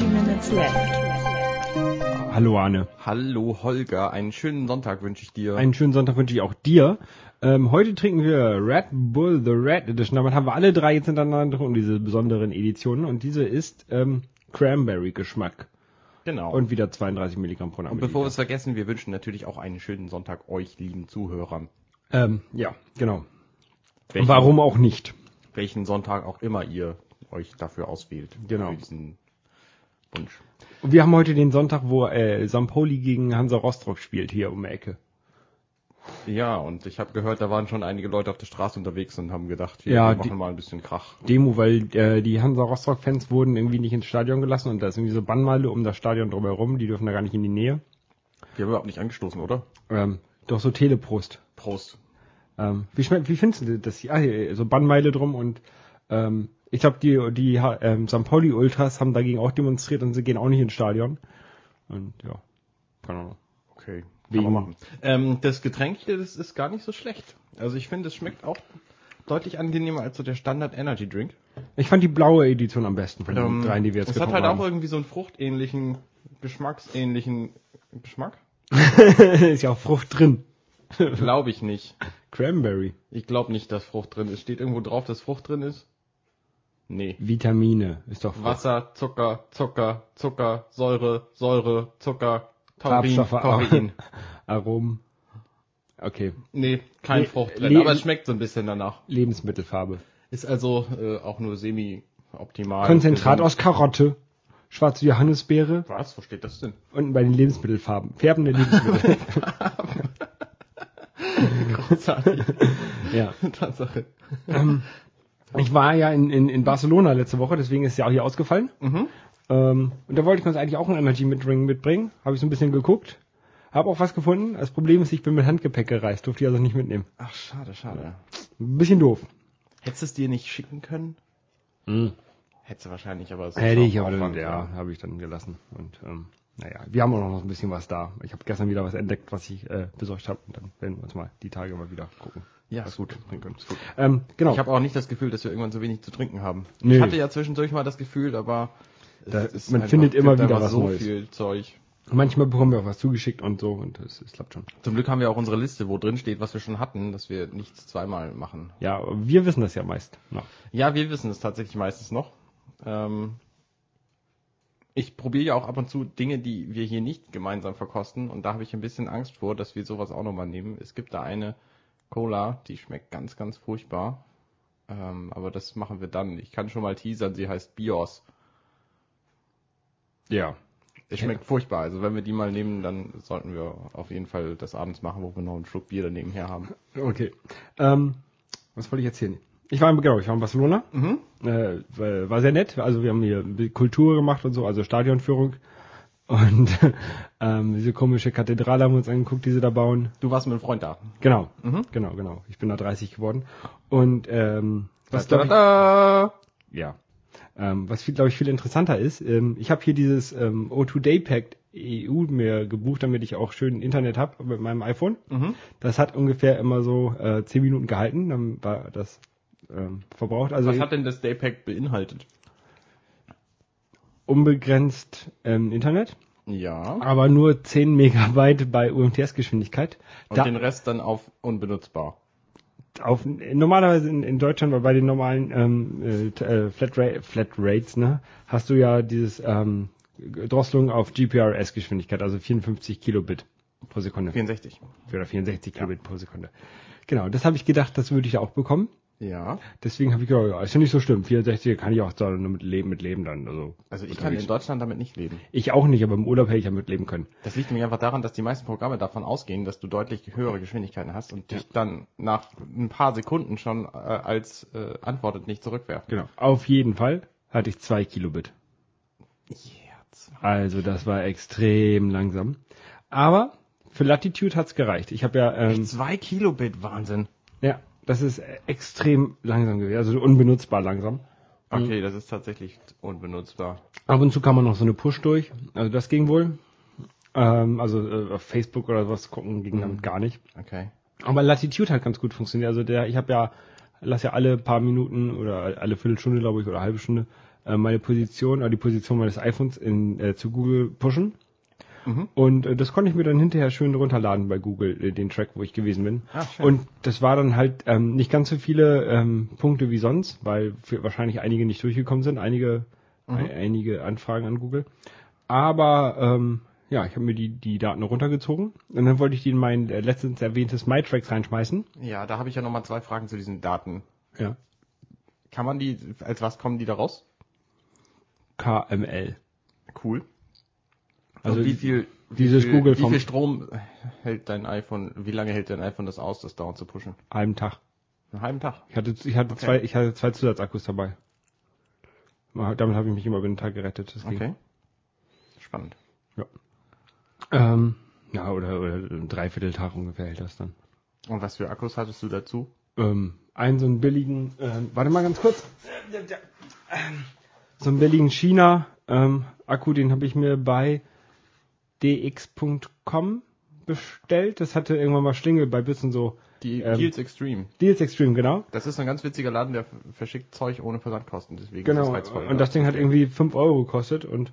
30 minutes left. Hallo Arne. Hallo Holger, einen schönen Sonntag wünsche ich dir. Einen schönen Sonntag wünsche ich auch dir. Ähm, heute trinken wir Red Bull The Red Edition. Damit haben wir alle drei jetzt hintereinander und diese besonderen Editionen. Und diese ist ähm, Cranberry-Geschmack. genau. Und wieder 32 Milligramm pro Und bevor wir es vergessen, wir wünschen natürlich auch einen schönen Sonntag euch, lieben Zuhörern. ähm, Ja, genau. Welchen, Warum auch nicht? Welchen Sonntag auch immer ihr euch dafür auswählt. Genau. Für diesen Wunsch. Und wir haben heute den Sonntag, wo äh, Sampoli gegen Hansa Rostock spielt, hier um die Ecke. Ja, und ich habe gehört, da waren schon einige Leute auf der Straße unterwegs und haben gedacht, wir Ja, machen die- mal ein bisschen Krach. Demo, weil äh, die Hansa Rostock-Fans wurden irgendwie nicht ins Stadion gelassen und da ist irgendwie so Bannmeile um das Stadion drumherum, die dürfen da gar nicht in die Nähe. Wir haben überhaupt nicht angestoßen, oder? Ähm, doch so Teleprost. Prost. Ähm, wie schmeckt, wie findest du das? Ah, hier, so Bannmeile drum und ähm, ich glaube, die, die ähm, St. Pauli Ultras haben dagegen auch demonstriert und sie gehen auch nicht ins Stadion. Und ja, keine Ahnung. Okay, Wegen- man machen. Ähm, das Getränk hier, das ist gar nicht so schlecht. Also ich finde, es schmeckt auch deutlich angenehmer als so der Standard Energy Drink. Ich fand die blaue Edition am besten von den Ähm, dreien, die wir jetzt Es hat getrunken halt auch haben. irgendwie so einen fruchtähnlichen, geschmacksähnlichen Geschmack. ist ja auch Frucht drin. Glaube ich nicht. Cranberry. Ich glaube nicht, dass Frucht drin ist. Steht irgendwo drauf, dass Frucht drin ist? Nee. Vitamine ist doch. Wasser, Zucker, Zucker, Zucker, Säure, Säure, Zucker, Taurin, Koffein. Aromen. Okay. Nee, kein Le- Frucht drin, Le- aber es schmeckt so ein bisschen danach. Lebensmittelfarbe. Ist also äh, auch nur semi-optimal. Konzentrat gesund. aus Karotte. Schwarze Johannisbeere. Was? Wo steht das denn? Unten bei den Lebensmittelfarben. Färbende Lebensmittel. Großartig. ja. Tatsache. Ich war ja in, in, in Barcelona letzte Woche, deswegen ist es ja auch hier ausgefallen. Mhm. Ähm, und da wollte ich uns eigentlich auch ein Energy mitbringen, mitbringen. Habe ich so ein bisschen geguckt. Habe auch was gefunden. Das Problem ist, ich bin mit Handgepäck gereist, durfte ich also nicht mitnehmen. Ach, schade, schade. Ein bisschen doof. Hättest du es dir nicht schicken können? Mhm. Hättest du wahrscheinlich, aber es ist Hätte auch ich, aber dann, ja, habe ich dann gelassen. Und ähm, naja, wir haben auch noch ein bisschen was da. Ich habe gestern wieder was entdeckt, was ich äh, besorgt habe. Und dann werden wir uns mal die Tage mal wieder gucken. Ja, ist gut. trinken. Ist gut. Ähm, genau. Ich habe auch nicht das Gefühl, dass wir irgendwann so wenig zu trinken haben. Nö. Ich hatte ja zwischendurch mal das Gefühl, aber Da- ist man findet immer wieder was so Neues. viel Zeug. Manchmal bekommen wir auch was zugeschickt und so und es es klappt schon. Zum Glück haben wir auch unsere Liste, wo drin steht, was wir schon hatten, dass wir nichts zweimal machen. Ja, wir wissen das ja meist. noch. Ja, wir wissen es tatsächlich meistens noch. Ähm, ich probiere ja auch ab und zu Dinge, die wir hier nicht gemeinsam verkosten und da habe ich ein bisschen Angst vor, dass wir sowas auch nochmal nehmen. Es gibt da eine Cola, die schmeckt ganz, ganz furchtbar. Ähm, aber das machen wir dann. Ich kann schon mal teasern, sie heißt Bios. Ja. Es schmeckt furchtbar. Also wenn wir die mal nehmen, dann sollten wir auf jeden Fall das abends machen, wo wir noch einen Schluck Bier daneben her haben. Okay. Ähm, was wollte ich erzählen? Ich war, in- genau, ich war in Barcelona. Mhm. Äh, war war sehr nett. Also wir haben hier Kultur gemacht und so, also Stadionführung. Und ähm, diese komische Kathedrale haben wir uns angeguckt, die sie da bauen. Du warst mit einem Freund da. Genau, Mhm. genau, genau. Ich bin da 30 geworden. Und ähm, was da, glaub da, ich, ja, ähm, was viel, glaube ich, viel interessanter ist, ähm, ich habe hier dieses ähm, O2 Day Pack EU mir gebucht, damit ich auch schön Internet habe mit meinem iPhone. Mhm. Das hat ungefähr immer so äh, 10 Minuten gehalten, dann war das ähm, verbraucht. Also Was hat denn das Daypack beinhaltet? Unbegrenzt ähm, Internet, Ja. aber nur 10 Megabyte bei UMTS-Geschwindigkeit. Und Da- den Rest dann auf unbenutzbar. auf normalerweise in, in Deutschland oder bei den normalen ähm, äh, äh, Flatrate, Flatrates, ne, hast du ja dieses ähm, Drosselung auf GPRS-Geschwindigkeit, also 54 Kilobit pro Sekunde 64. oder 64 Kilobit pro Sekunde. Genau, das habe ich gedacht, das würde ich auch bekommen. Ja. Deswegen habe ich gedacht, ja, ist ja nicht so schlimm. 64 kann ich auch da mit leben, mit leben dann. Also, Also ich kann in Deutschland damit nicht leben. ich auch nicht, aber im Urlaub hätte ich ja mitleben können. Das liegt nämlich einfach daran, dass die meisten Programme davon ausgehen, dass du deutlich höhere Geschwindigkeiten hast und dich dann nach ein paar Sekunden schon äh, als äh, antwortet nicht zurückwerfen. Genau. Auf jeden Fall hatte ich zwei Kilobit. Jetzt. Also das war extrem langsam. Aber für Latitude hat's gereicht. Ich habe ja, ähm, Zwei Kilobit, Wahnsinn. ja, das ist extrem langsam gewesen, also unbenutzbar langsam. Okay, das ist tatsächlich unbenutzbar. Ab und zu kann man noch so eine Push durch, also das ging wohl. Ähm, also äh, auf Facebook oder was gucken ging damit gar nicht. Okay. Aber Latitude hat ganz gut funktioniert. Also der, ich habe ja, lass ja alle paar Minuten oder alle Viertelstunde, glaube ich, oder halbe Stunde äh, meine Position oder die Position meines iPhones in, äh, zu Google pushen. Mhm. Und äh, das konnte ich mir dann hinterher schön runterladen bei Google, äh, den Track, wo ich gewesen bin. Ah, schön. und das war dann halt ähm, nicht ganz so viele ähm, Punkte wie sonst, weil wahrscheinlich einige nicht durchgekommen sind, einige, Mhm. ein, einige Anfragen an Google. Aber ähm, ja, ich habe mir die, die Daten runtergezogen und dann wollte ich die in mein äh, letztens erwähntes MyTracks reinschmeißen. Ja, da habe ich ja nochmal zwei Fragen zu diesen Daten. Ja. Kann man die, als was kommen die da raus? KML. Cool. Also wie viel, wie dieses viel, Google wie viel Strom hält dein iPhone, wie lange hält dein iPhone das aus, das dauernd zu pushen? Einen Tag. Einen halben Tag. Ich hatte, ich hatte Okay. zwei, ich hatte zwei Zusatzakkus dabei. Damit habe ich mich immer über den Tag gerettet. Das ging. Okay. Spannend. Ähm, ja, oder, oder ein Dreivierteltag ungefähr hält das dann. Und was für Akkus hattest du dazu? Ähm, einen so einen billigen, ähm, warte mal ganz kurz. So einen billigen China ähm, Akku, den habe ich mir bei dx.com bestellt. Das hatte irgendwann mal Schlingel bei bisschen so Die Ähm, Deals Extreme. Deals Extreme, genau. Das ist ein ganz witziger Laden, der verschickt Zeug ohne Versandkosten. Deswegen Genau, ist es reizvoll. und das Ding hat irgendwie 5 Euro gekostet und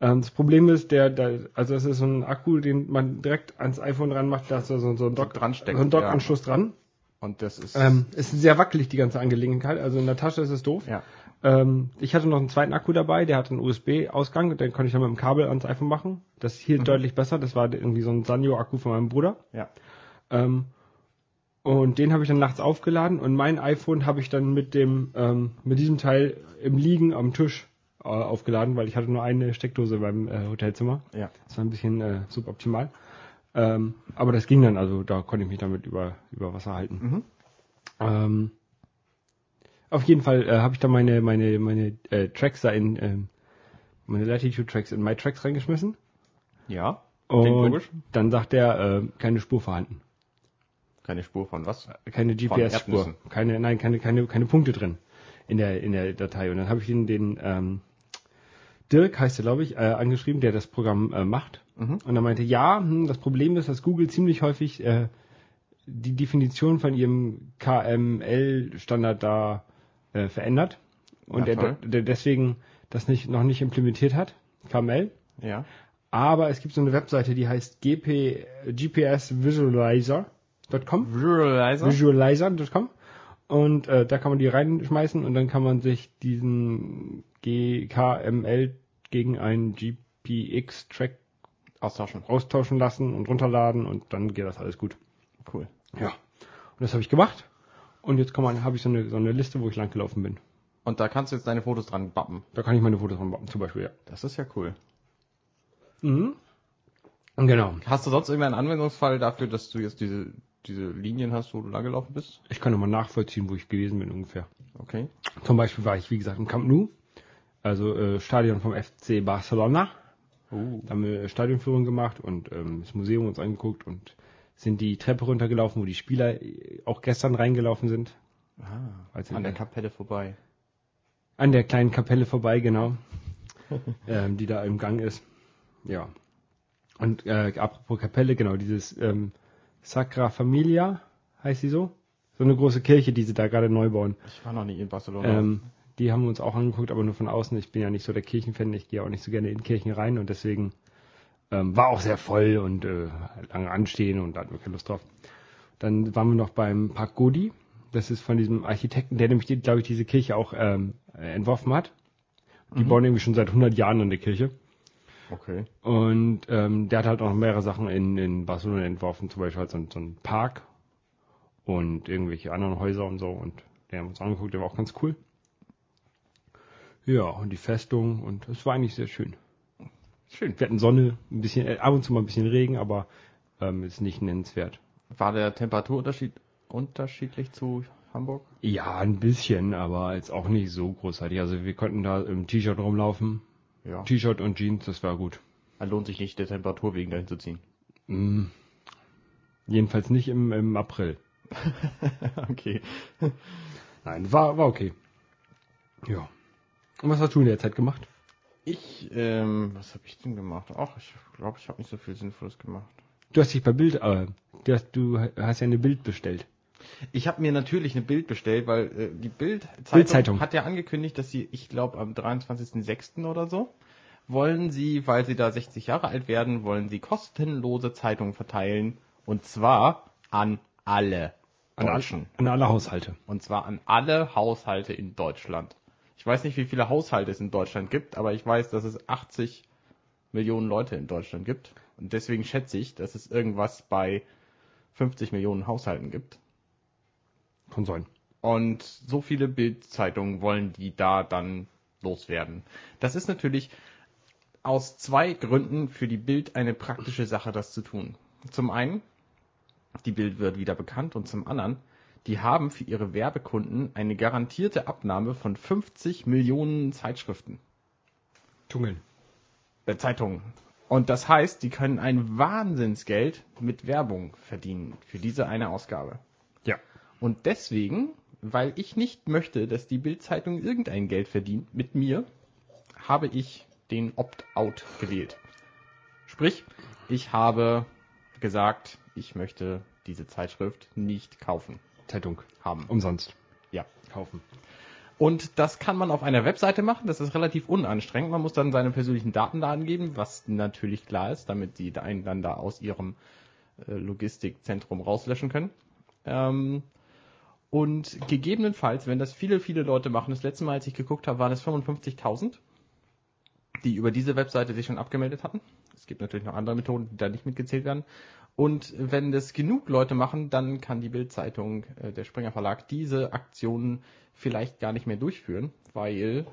ähm, das Problem ist, der, der, also es ist so ein Akku, den man direkt ans iPhone ranmacht, da ist so, so ein Dock, dran steckt, so ein Dockanschluss dran. Und das ist, Ähm, ist sehr wackelig, die ganze Angelegenheit, also in der Tasche ist es doof. ja. Ähm, ich hatte noch einen zweiten Akku dabei, der hat einen USB-Ausgang, den konnte ich dann mit dem Kabel ans iPhone machen. Das hielt deutlich besser, das war irgendwie so ein Sanyo-Akku von meinem Bruder. Ja. Ähm, und den habe ich dann nachts aufgeladen und mein iPhone habe ich dann mit dem ähm, mit diesem Teil im Liegen am Tisch äh, aufgeladen, weil ich hatte nur eine Steckdose beim äh, Hotelzimmer. Ja. Das war ein bisschen äh, suboptimal. Ähm, aber das ging dann, also da konnte ich mich damit über, über Wasser halten. Mhm. Ähm, auf jeden Fall äh, habe ich da meine, meine, meine äh, Tracks da in, ähm, meine Latitude Tracks in MyTracks reingeschmissen. Ja. Und dann sagt er, äh, keine Spur vorhanden. Keine Spur von was? keine GPS-Spur, keine, nein, keine, keine, keine Punkte drin in der in der Datei. Und dann habe ich ihn den ähm, Dirk heißt er, glaube ich, äh, angeschrieben, der das Programm äh, macht. Mhm. Und er meinte, ja, hm, das Problem ist, dass Google ziemlich häufig äh, die Definition von ihrem KML-Standard da äh, verändert und Ja, der, der deswegen das nicht noch nicht implementiert hat, KML. Ja. Aber es gibt so eine Webseite, die heißt GP, GPS Visualizer.com. Visualizer? Visualizer.com und äh, da kann man die reinschmeißen und dann kann man sich diesen GKML gegen einen GPX-Track Austauschen. austauschen lassen und runterladen und dann geht das alles gut. Cool. Ja. Und das habe ich gemacht und jetzt habe ich so eine so eine Liste, wo ich lang gelaufen bin. Und da kannst du jetzt deine Fotos dran bappen. Da kann ich meine Fotos von machen, zum Beispiel, ja. Das ist ja cool. Mhm. Genau. Hast du sonst irgendeinen Anwendungsfall dafür, dass du jetzt diese, diese Linien hast, wo du lang gelaufen bist? Ich kann nochmal nachvollziehen, wo ich gewesen bin ungefähr. Okay. Zum Beispiel war ich, wie gesagt, im Camp Nou, also äh, Stadion vom FC Barcelona. Uh. Da haben wir äh, Stadionführung gemacht und ähm, das Museum uns angeguckt und sind die Treppe runtergelaufen, wo die Spieler äh, auch gestern reingelaufen sind. Ah, Also, an der Kapelle vorbei. An der kleinen Kapelle vorbei, genau. ähm, die da im Gang ist. Ja. Und äh, apropos Kapelle, genau, dieses ähm, Sacra Familia heißt sie so. So eine große Kirche, die sie da gerade neu bauen. Ich war noch nie in Barcelona. Ähm, die haben wir uns auch angeguckt, aber nur von außen. Ich bin ja nicht so der Kirchenfan, ich gehe auch nicht so gerne in Kirchen rein und deswegen ähm, war auch sehr voll und äh, lange anstehen und da hatten wir keine Lust drauf. Dann waren wir noch beim Park Godi. Das ist von diesem Architekten, der nämlich, glaube ich, diese Kirche auch ähm, äh, entworfen hat. Die bauen irgendwie schon seit 100 Jahren an der Kirche. okay. Und ähm, der hat halt auch noch mehrere Sachen in, in Barcelona entworfen, zum Beispiel halt so, ein- so ein Park und irgendwelche anderen Häuser und so. Und der haben wir uns angeguckt, der war auch ganz cool. Ja, und die Festung und es war eigentlich sehr schön. Schön. Wir hatten Sonne, ein bisschen, äh, ab und zu mal ein bisschen Regen, aber ähm, ist nicht nennenswert. War der Temperaturunterschied unterschiedlich zu Hamburg? Ja, ein bisschen, aber jetzt auch nicht so großartig. Also wir konnten da im T-Shirt rumlaufen. Ja. T-Shirt und Jeans, das war gut. Dann lohnt sich nicht, der Temperatur wegen dahin zu ziehen. Mm, jedenfalls nicht im, im April. okay. Nein, war, war okay. Ja. Und was hast du in der Zeit gemacht? Ich, ähm, was habe ich denn gemacht? Ach, ich glaube, ich habe nicht so viel Sinnvolles gemacht. Du hast dich bei Bild, äh, du hast, du hast ja eine Bild bestellt. Ich habe mir natürlich eine Bild bestellt, weil äh, die Bild-Zeitung Bild-Zeitung. hat ja angekündigt, dass sie, ich glaube, am 23.06. oder so, wollen sie, weil sie da 60 Jahre alt werden, wollen sie kostenlose Zeitungen verteilen. Und zwar an alle An, Deutschen. an alle Haushalte. Und zwar an alle Haushalte in Deutschland. Ich weiß nicht, wie viele Haushalte es in Deutschland gibt, aber ich weiß, dass es 80 Millionen Leute in Deutschland gibt. Und deswegen schätze ich, dass es irgendwas bei 50 Millionen Haushalten gibt. Konsolen. Und so viele Bildzeitungen wollen die da dann loswerden. Das ist natürlich aus zwei Gründen für die Bild eine praktische Sache, das zu tun. Zum einen, die Bild wird wieder bekannt und zum anderen, die haben für ihre Werbekunden eine garantierte Abnahme von 50 Millionen Zeitschriften, Tungeln. äh, Zeitungen. Und das heißt, die können ein Wahnsinnsgeld mit Werbung verdienen für diese eine Ausgabe. Ja. Und deswegen, weil ich nicht möchte, dass die Bild-Zeitung irgendein Geld verdient mit mir, habe ich den Opt-out gewählt. Sprich, ich habe gesagt, ich möchte diese Zeitschrift nicht kaufen, Zeitung. haben. Umsonst. Ja. Kaufen. Und das kann man auf einer Webseite machen. Das ist relativ unanstrengend. Man muss dann seine persönlichen Daten da angeben, was natürlich klar ist, damit die einen dann da aus ihrem äh, Logistikzentrum rauslöschen können. Ähm, und gegebenenfalls, wenn das viele, viele Leute machen, das letzte Mal, als ich geguckt habe, waren es 55.000, die über diese Webseite sich schon abgemeldet hatten. Es gibt natürlich noch andere Methoden, die da nicht mitgezählt werden. Und wenn das genug Leute machen, dann kann die Bild-Zeitung, äh, der Springer Verlag, diese Aktionen vielleicht gar nicht mehr durchführen, weil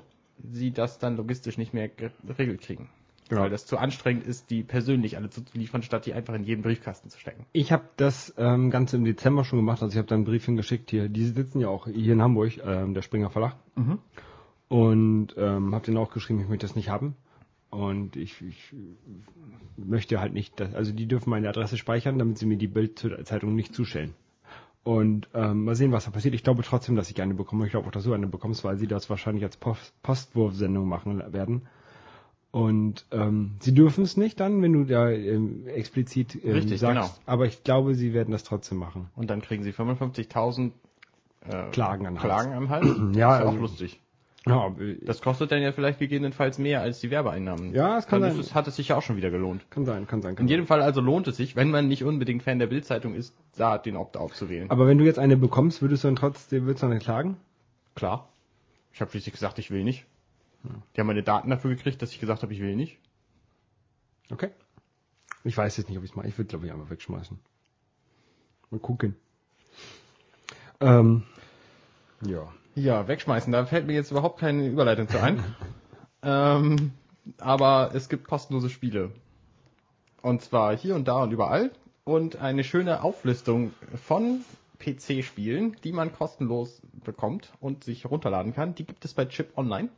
sie das dann logistisch nicht mehr geregelt kriegen. Genau. Weil das zu anstrengend ist, die persönlich alle zu liefern, statt die einfach in jeden Briefkasten zu stecken. Ich habe das ähm, Ganze im Dezember schon gemacht, also ich habe da einen Brief hingeschickt hier. Die sitzen ja auch hier in Hamburg, ähm, der Springer Verlag. Und ähm, habe denen auch geschrieben, ich möchte das nicht haben. Und ich, ich möchte halt nicht, dass, also die dürfen meine Adresse speichern, damit sie mir die Bildzeitung nicht zustellen. Und ähm, mal sehen, was da passiert. Ich glaube trotzdem, dass ich eine bekomme. Ich glaube auch, dass du eine bekommst, weil sie das wahrscheinlich als Post Postwurfsendung machen werden. Und ähm, sie dürfen es nicht dann, wenn du da ähm, explizit ähm, Richtig, sagst. genau. Aber ich glaube, sie werden das trotzdem machen. Und dann kriegen sie 55.000 äh, Klagen an den Klagen am Hals. Ja, ist auch also- lustig. Ja, äh, Das kostet dann ja vielleicht gegebenenfalls mehr als die Werbeeinnahmen. Ja, es kann dann sein. es, hat es sich ja auch schon wieder gelohnt. kann sein, kann sein. Kann In sein. jedem Fall also lohnt es sich, wenn man nicht unbedingt Fan der Bildzeitung ist, da den Opt-out zu wählen. Aber wenn du jetzt eine bekommst, würdest du dann trotzdem, würdest du dann klagen? Klar. Ich habe schließlich gesagt, ich will nicht. Die haben meine Daten dafür gekriegt, dass ich gesagt habe, ich will nicht. Okay. Ich weiß jetzt nicht, ob ich es mache. Ich würde, glaube ich, einfach wegschmeißen. Mal gucken. Ähm, ja. Ja, wegschmeißen. Da fällt mir jetzt überhaupt keine Überleitung zu ein. ähm, aber es gibt kostenlose Spiele. Und zwar hier und da und überall. Und eine schöne Auflistung von PC-Spielen, die man kostenlos bekommt und sich runterladen kann. Die gibt es bei Chip Online.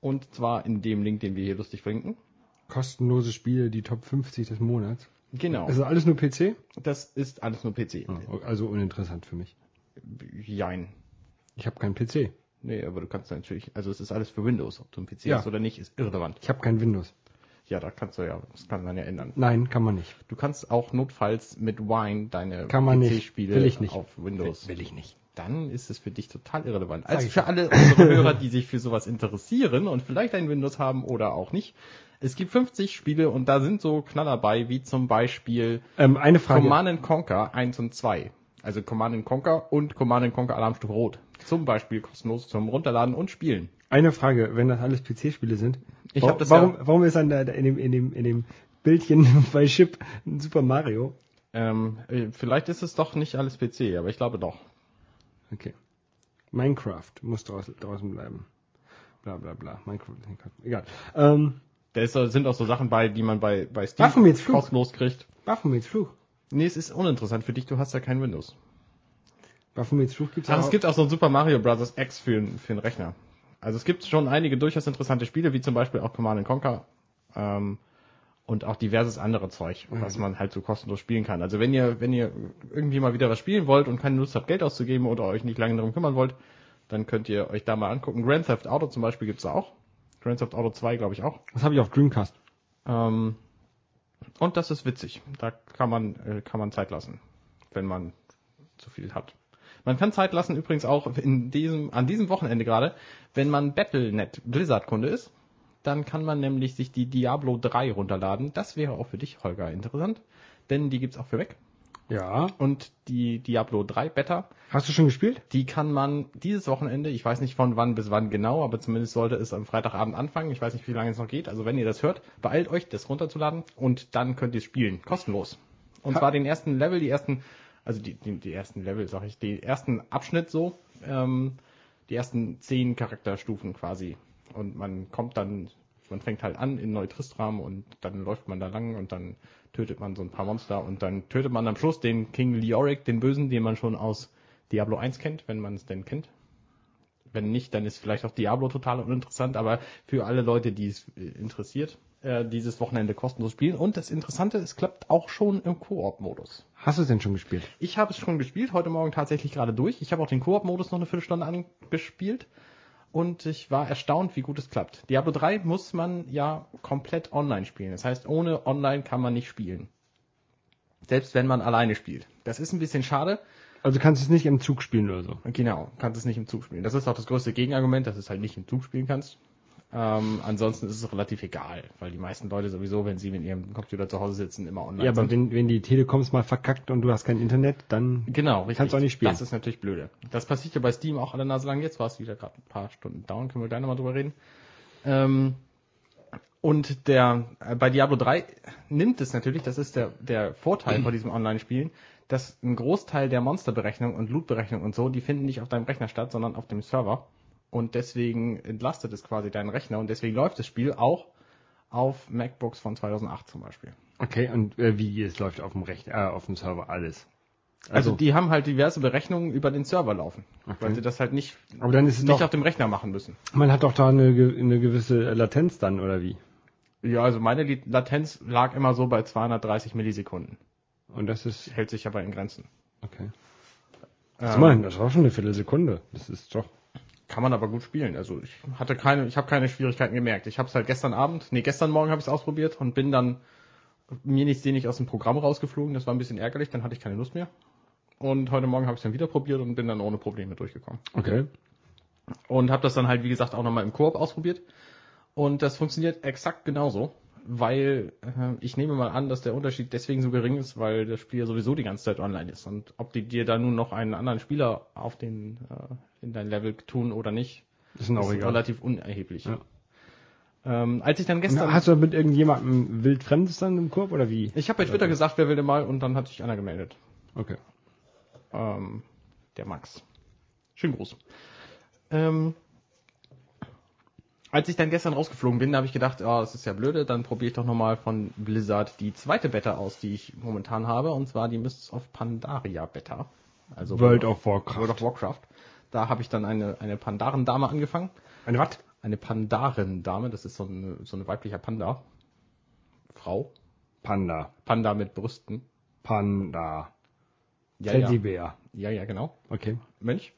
Und zwar in dem Link, den wir hier lustig verlinken. Kostenlose Spiele, die Top 50 des Monats. Genau. Ist das alles nur PC? Das ist alles nur PC. Also uninteressant für mich. Jein. Ich habe keinen PC. Nee, aber du kannst natürlich, also es ist alles für Windows, ob du ein PC Ja. hast oder nicht, ist irrelevant. Ich habe kein Windows. Ja, da kannst du ja, das kann man ja ändern. Nein, kann man nicht. Du kannst auch notfalls mit Wine deine. PC-Spiele Will auf Windows. Will ich nicht. Dann ist es für dich total irrelevant. Also für alle unsere Hörer, die sich für sowas interessieren und vielleicht ein Windows haben oder auch nicht. Es gibt 50 Spiele und da sind so Knaller bei, wie zum Beispiel Ähm, eine Frage. Command and Conquer 1 und 2. Also Command and Conquer und Command and Conquer Alarmstufe Rot. Zum Beispiel kostenlos zum Runterladen und Spielen. Eine Frage, wenn das alles PC-Spiele sind. Ich wa- hab das warum, ja- warum ist dann da in dem, in dem, in dem Bildchen bei Chip ein Super Mario? Ähm, äh, vielleicht ist es doch nicht alles PC, aber ich glaube doch. Okay. Minecraft muss draußen, draußen bleiben. Bla bla bla. Minecraft, Minecraft. egal. Ähm, Da ist, sind auch so Sachen bei, die man bei, bei Steam kostenlos kriegt. Baphomets Fluch. Nee, es ist uninteressant für dich, du hast ja kein Windows. Baphomets Fluch gibt's Ach, auch. es gibt auch so ein Super Mario Bros. X für, für den Rechner. Also es gibt schon einige durchaus interessante Spiele, wie zum Beispiel auch Command Conquer ähm, und auch diverses andere Zeug, was man halt so kostenlos spielen kann. Also wenn ihr, wenn ihr irgendwie mal wieder was spielen wollt und keine Lust habt, Geld auszugeben oder euch nicht lange darum kümmern wollt, dann könnt ihr euch da mal angucken. Grand Theft Auto zum Beispiel gibt's da auch. Grand Theft Auto 2 glaube ich auch. Das habe ich auf Dreamcast. Ähm, und das ist witzig. Da kann man, äh, kann man Zeit lassen, wenn man zu viel hat. Man kann Zeit lassen übrigens auch in diesem, an diesem Wochenende gerade, wenn man Battle.net Blizzard-Kunde ist, dann kann man nämlich sich die Diablo 3 runterladen. Das wäre auch für dich, Holger, interessant, denn die gibt's auch für weg. Ja. Und die Diablo 3 Beta, Hast du schon gespielt? die kann man dieses Wochenende, ich weiß nicht von wann bis wann genau, aber zumindest sollte es am Freitagabend anfangen. Ich weiß nicht, wie lange es noch geht. Also wenn ihr das hört, beeilt euch, das runterzuladen und dann könnt ihr es spielen. Kostenlos. Und Ha- zwar den ersten Level, die ersten, also die, die, die ersten Level, sag ich, den ersten Abschnitt so, ähm, die ersten zehn Charakterstufen quasi. Und man kommt dann, man fängt halt an in Neutristram und dann läuft man da lang und dann tötet man so ein paar Monster und dann tötet man am Schluss den King Leoric, den Bösen, den man schon aus Diablo 1 kennt, wenn man es denn kennt. Wenn nicht, dann ist vielleicht auch Diablo total uninteressant, aber für alle Leute, die es äh, interessiert, äh, dieses Wochenende kostenlos spielen. Und das Interessante, es klappt auch schon im Koop-Modus. Hast du es denn schon gespielt? Ich habe es schon gespielt, heute Morgen tatsächlich gerade durch. Ich habe auch den Koop-Modus noch eine Viertelstunde angespielt und ich war erstaunt, wie gut es klappt. Diablo 3 muss man ja komplett online spielen. Das heißt, ohne online kann man nicht spielen. Selbst wenn man alleine spielt. Das ist ein bisschen schade. Also kannst du es nicht im Zug spielen oder so. Genau, kannst es nicht im Zug spielen. Das ist auch das größte Gegenargument, dass du es halt nicht im Zug spielen kannst. Ähm, ansonsten ist es relativ egal, weil die meisten Leute sowieso, wenn sie mit ihrem Computer zu Hause sitzen, immer online Ja, aber sind. wenn, wenn die Telekoms mal verkackt und du hast kein Internet, dann Genau, richtig. Kannst du auch nicht spielen. Das ist natürlich blöde. Das passiert ja bei Steam auch alle Nase lang. Jetzt war es wieder gerade ein paar Stunden down, können wir gleich nochmal drüber reden. Ähm, und der äh, bei Diablo 3 nimmt es natürlich, das ist der, der Vorteil bei diesem Online-Spielen, dass ein Großteil der Monsterberechnung und Lootberechnung und so, die finden nicht auf deinem Rechner statt, sondern auf dem Server. Und deswegen entlastet es quasi deinen Rechner und deswegen läuft das Spiel auch auf MacBooks von 2008 zum Beispiel. okay. Und äh, wie es läuft auf dem Recht, äh, auf dem Server alles. Also, die haben halt diverse Berechnungen über den Server laufen, weil Okay. sie das halt nicht aber dann ist es nicht doch, auf dem Rechner machen müssen. man hat doch da eine, eine gewisse Latenz dann oder wie? Ja, also meine Latenz lag immer so bei 230 Millisekunden. Und das ist Hält sich aber in Grenzen. okay. Was Ähm, man, das war schon eine Viertelsekunde. Das ist doch. Kann man aber gut spielen. Also ich hatte keine, ich habe keine Schwierigkeiten gemerkt. Ich habe es halt gestern Abend, nee, gestern Morgen habe ich es ausprobiert und bin dann mir nicht sehnig aus dem Programm rausgeflogen. Das war ein bisschen ärgerlich, dann hatte ich keine Lust mehr. Und heute Morgen habe ich es dann wieder probiert und bin dann ohne Probleme durchgekommen. Okay. Und habe das dann halt, wie gesagt, auch nochmal im Koop ausprobiert. Und das funktioniert exakt genauso, weil äh, ich nehme mal an, dass der Unterschied deswegen so gering ist, weil das Spiel ja sowieso die ganze Zeit online ist. Und ob die dir da nun noch einen anderen Spieler auf den äh, in dein Level tun oder nicht, Ist auch ist egal. relativ unerheblich. Ja. Ähm, als ich dann gestern, hast du mit irgendjemandem wildfremdes dann im Korb oder wie? ich habe bei Twitter gesagt, wer will denn mal, und dann hat sich einer gemeldet. Okay. ähm, der Max. Schönen Gruß. Ähm, als ich dann gestern rausgeflogen bin, habe ich gedacht, oh, das ist ja blöde, dann probiere ich doch nochmal von Blizzard die zweite Beta aus, die ich momentan habe, und zwar die Mists of Pandaria Beta. Also World of Warcraft. World of Warcraft. Da habe ich dann eine, eine Pandarendame angefangen. Eine was? Eine Pandarendame, das ist so eine, so eine weiblicher Panda. Frau. Panda. Panda mit Brüsten. Panda. Ja, ja. Teddybär. ja, ja, genau. Okay. Mönch.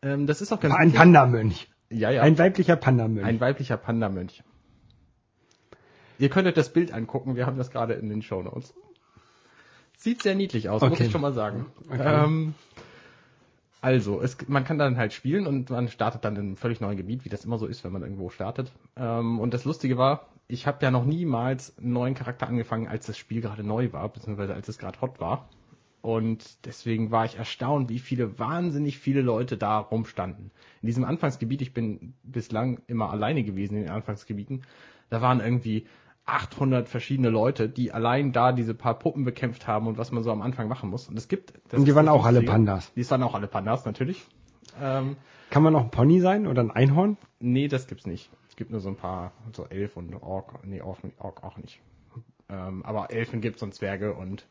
Ähm, das ist auch ganz Ein. Pandamönch. Ja, ja. Ein weiblicher Pandamönch. Ein weiblicher Panda-Mönch. Ihr könnt euch das Bild angucken, wir haben das gerade in den Show Notes. Sieht sehr niedlich aus, muss Okay. ich schon mal sagen. Okay. Ähm, also, es, man kann dann halt spielen und man startet dann in einem völlig neuen Gebiet, wie das immer so ist, wenn man irgendwo startet. Ähm, und das Lustige war, ich habe ja noch niemals einen neuen Charakter angefangen, als das Spiel gerade neu war, beziehungsweise als es gerade hot war. Und deswegen war ich erstaunt, wie viele, wahnsinnig viele Leute da rumstanden. In diesem Anfangsgebiet, ich bin bislang immer alleine gewesen in den Anfangsgebieten, da waren irgendwie 800 verschiedene Leute, die allein da diese paar Puppen bekämpft haben und was man so am Anfang machen muss. Und es gibt... das Und die waren auch alle. Pandas. Die waren auch alle Pandas, natürlich. Ähm, Kann man noch ein Pony sein oder ein Einhorn? nee, das gibt's nicht. Es gibt nur so ein paar, so Elf und Ork, nee, Ork, Ork auch nicht. Ähm, aber Elfen gibt's und Zwerge und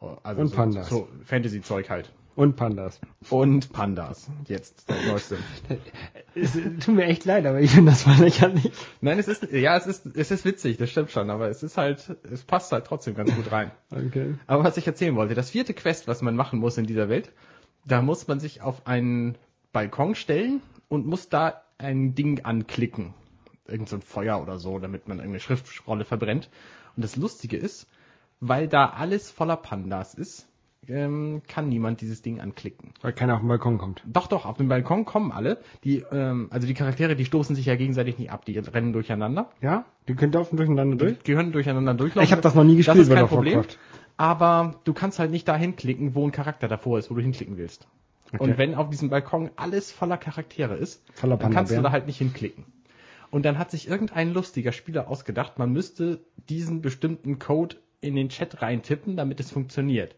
also Und so, Pandas. so Fantasy-Zeug halt. Und Pandas. Und Pandas. Jetzt das Neueste. Es tut mir echt leid, aber ich finde das mal lächerlich. Nein, es ist, ja, es ist, es ist witzig, das stimmt schon, aber es ist halt, es passt halt trotzdem ganz gut rein. Okay. Aber was ich erzählen wollte, das vierte Quest, was man machen muss in dieser Welt, da muss man sich auf einen Balkon stellen und muss da ein Ding anklicken. Irgend so ein Feuer oder so, damit man irgendeine Schriftrolle verbrennt. Und das Lustige ist, weil da alles voller Pandas ist, ähm, kann niemand dieses Ding anklicken. Weil keiner auf den Balkon kommt. Doch, doch, auf den Balkon kommen alle. Die, ähm, also die Charaktere, die stoßen sich ja gegenseitig nicht ab, die rennen durcheinander. Ja? Die könnt laufen durcheinander durch? Die können durcheinander durchlaufen. Ich habe das noch nie gespielt, das ist kein Problem. Warcraft. Aber du kannst halt nicht dahin klicken, wo ein Charakter davor ist, wo du hinklicken willst. Okay. Und wenn auf diesem Balkon alles voller Charaktere ist, Voller dann kannst du da halt nicht hinklicken. Und dann hat sich irgendein lustiger Spieler ausgedacht, man müsste diesen bestimmten Code in den Chat reintippen, damit es funktioniert.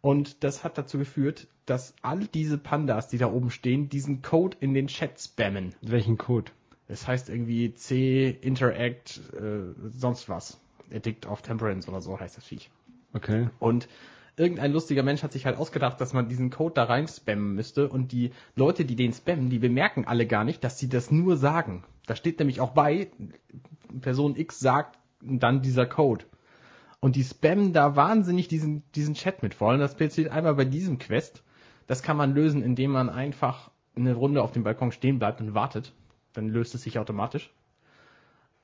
Und das hat dazu geführt, dass all diese Pandas, die da oben stehen, diesen Code in den Chat spammen. Welchen Code? Das heißt irgendwie C, Interact, äh, sonst was. Addict of Temperance oder so heißt das Viech. Okay. Und irgendein lustiger Mensch hat sich halt ausgedacht, dass man diesen Code da rein spammen müsste und die Leute, die den spammen, die bemerken alle gar nicht, dass sie das nur sagen. Da steht nämlich auch bei, Person X sagt dann dieser Code. Und die spammen da wahnsinnig diesen, diesen Chat mit voll. Und das passiert einmal bei diesem Quest. Das kann man lösen, indem man einfach eine Runde auf dem Balkon stehen bleibt und wartet. Dann löst es sich automatisch.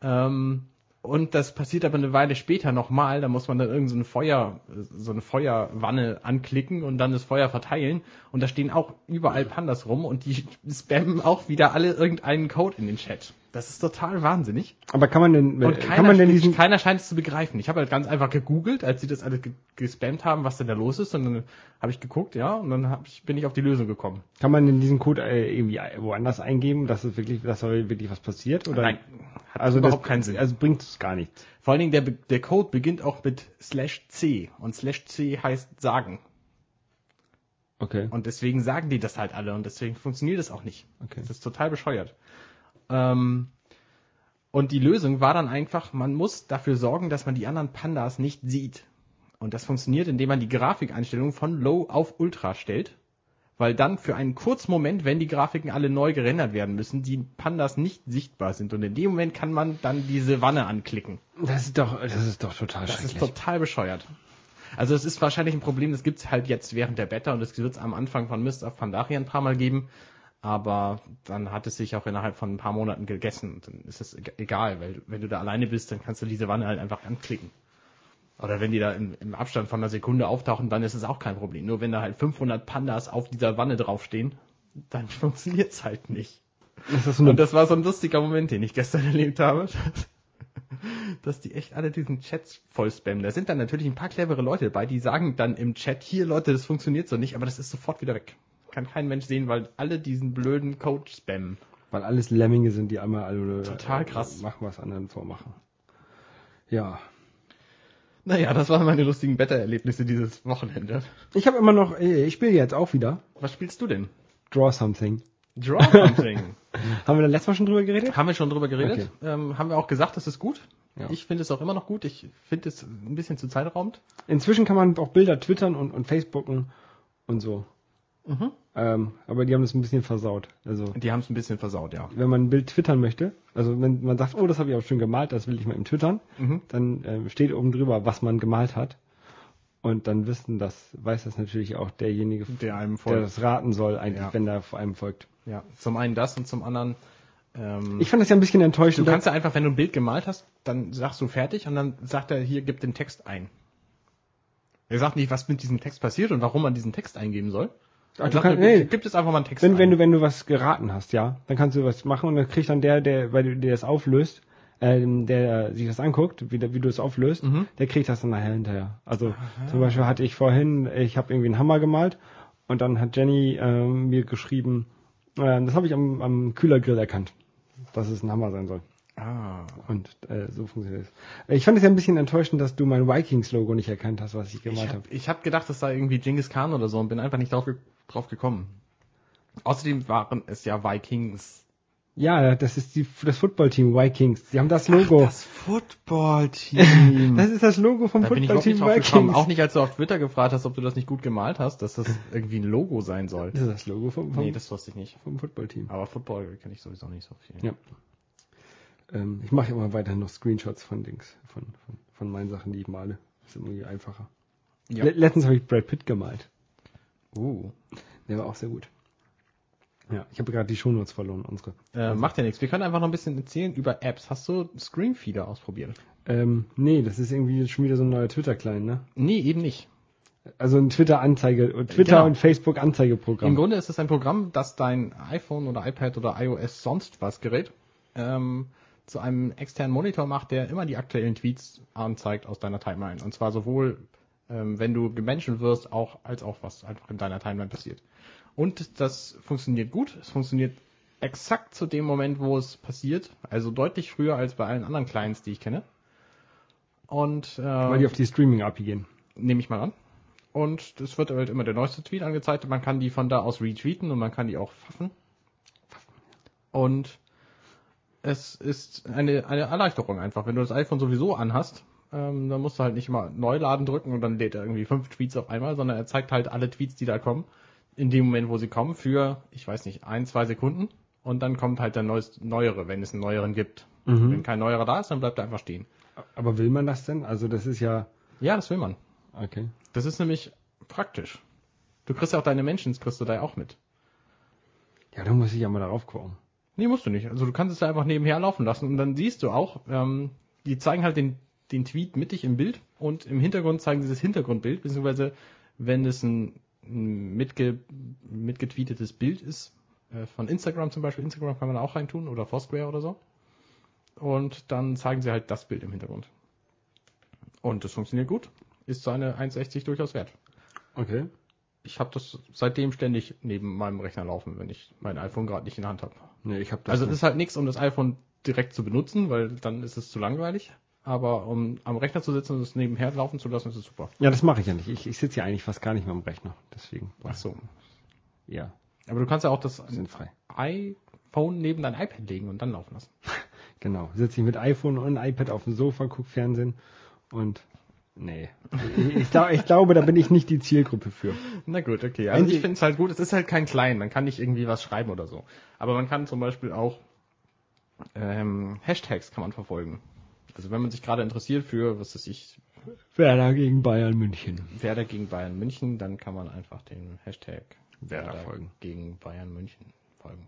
Ähm, und das passiert aber eine Weile später nochmal, da muss man dann irgendeine so Feuer, so eine Feuerwanne anklicken und dann das Feuer verteilen. Und da stehen auch überall Pandas rum und die spammen auch wieder alle irgendeinen Code in den Chat. Das ist total wahnsinnig. Aber kann man denn, Und kann keiner, man denn diesen, keiner scheint es zu begreifen. Ich habe halt ganz einfach gegoogelt, als sie das alle ge- gespammt haben, was denn da los ist. Und dann habe ich geguckt, ja, und dann ich, bin ich auf die Lösung gekommen. kann man denn diesen Code äh, irgendwie woanders eingeben, dass es wirklich, dass da wirklich was passiert? Oder? Nein, hat also überhaupt das, keinen Sinn. Also bringt es gar nichts. Vor allen Dingen der, der Code beginnt auch mit slash C und slash C heißt sagen. Okay. Und deswegen sagen die das halt alle und deswegen funktioniert es auch nicht. Okay. Das ist total bescheuert. Ähm, und die Lösung war dann einfach, man muss dafür sorgen, dass man die anderen Pandas nicht sieht. Und das funktioniert, indem man die Grafikeinstellung von Low auf Ultra stellt. Weil dann für einen kurzen Moment, wenn die Grafiken alle neu gerendert werden müssen, die Pandas nicht sichtbar sind. Und in dem Moment kann man dann diese Wanne anklicken. Das ist doch, das ist doch total Das ist total bescheuert. Also es ist wahrscheinlich ein Problem, das gibt's halt jetzt während der Beta und es wird es am Anfang von Mist of Pandaria ein paar Mal geben. Aber dann hat es sich auch innerhalb von ein paar Monaten gegessen. Und Dann ist es eg- egal, weil wenn du da alleine bist, dann kannst du diese Wanne halt einfach anklicken. Oder wenn die da im, im Abstand von einer Sekunde auftauchen, dann ist es auch kein Problem. Nur wenn da halt 500 Pandas auf dieser Wanne draufstehen, dann funktioniert's halt nicht. das Und das war so ein lustiger Moment, den ich gestern erlebt habe. Dass die echt alle diesen Chats voll spammen. Da sind dann natürlich ein paar clevere Leute dabei, die sagen dann im Chat, hier Leute, das funktioniert so nicht, aber das ist sofort wieder weg. Kann kein Mensch sehen, weil alle diesen blöden Code spammen. Weil alles Lemminge sind, die einmal alle Total äh, krass. machen, was anderen vormachen. Ja. Naja, das waren meine lustigen Beta-Erlebnisse dieses Wochenende. Ich habe immer noch, ich spiele jetzt auch wieder Was spielst du denn? Draw Something. Draw Something. Haben wir da letztes Mal schon drüber geredet? haben wir schon drüber geredet. Ähm, haben wir auch gesagt, das ist gut. Ja. Ich finde es auch immer noch gut. Ich finde es ein bisschen zu zeitraumend. Inzwischen kann man auch Bilder twittern und, und Facebooken und so. Mhm. Ähm, aber die haben das ein bisschen versaut. Also Die haben es ein bisschen versaut, ja. wenn man ein Bild twittern möchte, also wenn man sagt, oh, das habe ich auch schön gemalt, das will ich mal im twittern, Mhm. dann ähm, steht oben drüber, was man gemalt hat. Und dann wissen das, weiß das natürlich auch derjenige, Der einem der folgt. das raten soll, eigentlich, Ja. wenn der vor einem folgt. Ja, zum einen das und zum anderen. Ähm, Ich fand das ja ein bisschen du enttäuschend. kannst ja einfach, wenn du ein Bild gemalt hast, dann sagst du fertig und dann sagt er, hier, gib den Text ein. Er sagt nicht, was mit diesem Text passiert und warum man diesen Text eingeben soll. Ach, Er du kannst- nee. gib, gib jetzt einfach mal einen Text wenn, ein. wenn du, wenn du was geraten hast, ja, dann kannst du was machen und dann kriegt dann der, der, weil du dir das auflöst, ähm, der sich das anguckt, wie, wie du es auflöst, Mhm. der kriegt das dann nachher hinterher. Also zum Beispiel hatte ich vorhin, ich habe irgendwie einen Hammer gemalt und dann hat Jenny ähm, mir geschrieben, ähm, das habe ich am, am Kühlergrill erkannt, dass es ein Hammer sein soll. ah, Und äh, so funktioniert es. Ich fand es ja ein bisschen enttäuschend, dass du mein Vikings-Logo nicht erkannt hast, was ich gemalt habe habe. ich hab gedacht, das sei irgendwie Genghis Khan oder so und bin einfach nicht drauf, drauf gekommen. Außerdem waren es ja Vikings. Ja, das ist die, das Footballteam Vikings. Die haben das Logo. Das Football-Team. Das ist das Logo vom Footballteam drauf gekommen. Vikings. Auch nicht, als du auf Twitter gefragt hast, ob du das nicht gut gemalt hast, dass das irgendwie ein Logo sein soll. Das ist das Logo vom, vom, Nee, das wusste ich nicht. vom Footballteam. Aber Football kenne ich sowieso nicht so viel. Ja. Ähm, ich mache immer weiter noch Screenshots von Dings, von, von, von meinen Sachen, die ich male. Das ist irgendwie einfacher. Ja. Le letztens habe ich Brad Pitt gemalt. Uh. Der war auch sehr gut. Ja, ich habe gerade die Shownotes verloren, unsere. Äh, macht ja nichts. Wir können einfach noch ein bisschen erzählen über Apps. Hast du Screenfeeder ausprobiert? Ähm, nee, das ist irgendwie schon wieder so ein neuer Twitter-Client, ne? Nee, eben nicht. Also ein Twitter-Anzeige, Twitter Genau. und Facebook-Anzeigeprogramm. Im Grunde ist es ein Programm, das dein iPhone oder iPad oder iOS sonst was Gerät ähm, zu einem externen Monitor macht, der immer die aktuellen Tweets anzeigt aus deiner Timeline. Und zwar sowohl, ähm, wenn du gemenschen wirst, auch als auch was einfach in deiner Timeline passiert. Und das funktioniert gut. Es funktioniert exakt zu dem Moment, wo es passiert. Also deutlich früher als bei allen anderen Clients, die ich kenne. Und äh, Weil die auf die Streaming-API gehen. nehme ich mal an. Und es wird halt immer der neueste Tweet angezeigt. Man kann die von da aus retweeten und man kann die auch pfaffen. Und es ist eine, eine Erleichterung einfach. Wenn du das iPhone sowieso anhast, ähm, dann musst du halt nicht immer Neuladen drücken und dann lädt er irgendwie fünf Tweets auf einmal, sondern er zeigt halt alle Tweets, die da kommen, in dem Moment, wo sie kommen, für, ich weiß nicht, ein, zwei Sekunden. Und dann kommt halt der neueste, neuere, wenn es einen neueren gibt. Wenn kein neuerer da ist, dann bleibt er einfach stehen. Aber will man das denn? Also das ist ja, Ja, das will man. okay. Das ist nämlich praktisch. Du kriegst ja auch deine Mentions, kriegst du da ja auch mit. Ja, da muss ich ja mal darauf gucken. Nee, musst du nicht. Also du kannst es ja einfach nebenher laufen lassen und dann siehst du auch, ähm, die zeigen halt den, den Tweet mittig im Bild und im Hintergrund zeigen sie das Hintergrundbild, beziehungsweise wenn es ein, mitge, mitgetweetetes Bild ist, äh, von Instagram zum Beispiel, Instagram kann man auch reintun oder Foursquare oder so. Und dann zeigen sie halt das Bild im Hintergrund. Und das funktioniert gut. Ist seine 1,60 durchaus wert. Okay. Ich habe das seitdem ständig neben meinem Rechner laufen, wenn ich mein iPhone gerade nicht in der Hand habe. Nee, ich habe das. Also es ist halt nichts, um das iPhone direkt zu benutzen, weil dann ist es zu langweilig. Aber um am Rechner zu sitzen und es nebenher laufen zu lassen, ist es super. ja, das mache ich ja nicht. Ich, ich sitze ja eigentlich fast gar nicht mehr am Rechner. Deswegen. Ach so. Ja, Aber du kannst ja auch das iPhone neben dein iPad legen und dann laufen lassen. Genau. Sitze ich mit iPhone und iPad auf dem Sofa, guck Fernsehen und nee. Ich, glaub, ich glaube, da bin ich nicht die Zielgruppe für. Na gut, okay. Also Wenn ich finde es halt gut. Es ist halt kein Klein. Man kann nicht irgendwie was schreiben oder so. Aber man kann zum Beispiel auch ähm, Hashtags kann man verfolgen. Also wenn man sich gerade interessiert für, was weiß ich, Werder gegen Bayern München. Werder gegen Bayern München, dann kann man einfach den Hashtag Werder folgen. gegen Bayern München folgen.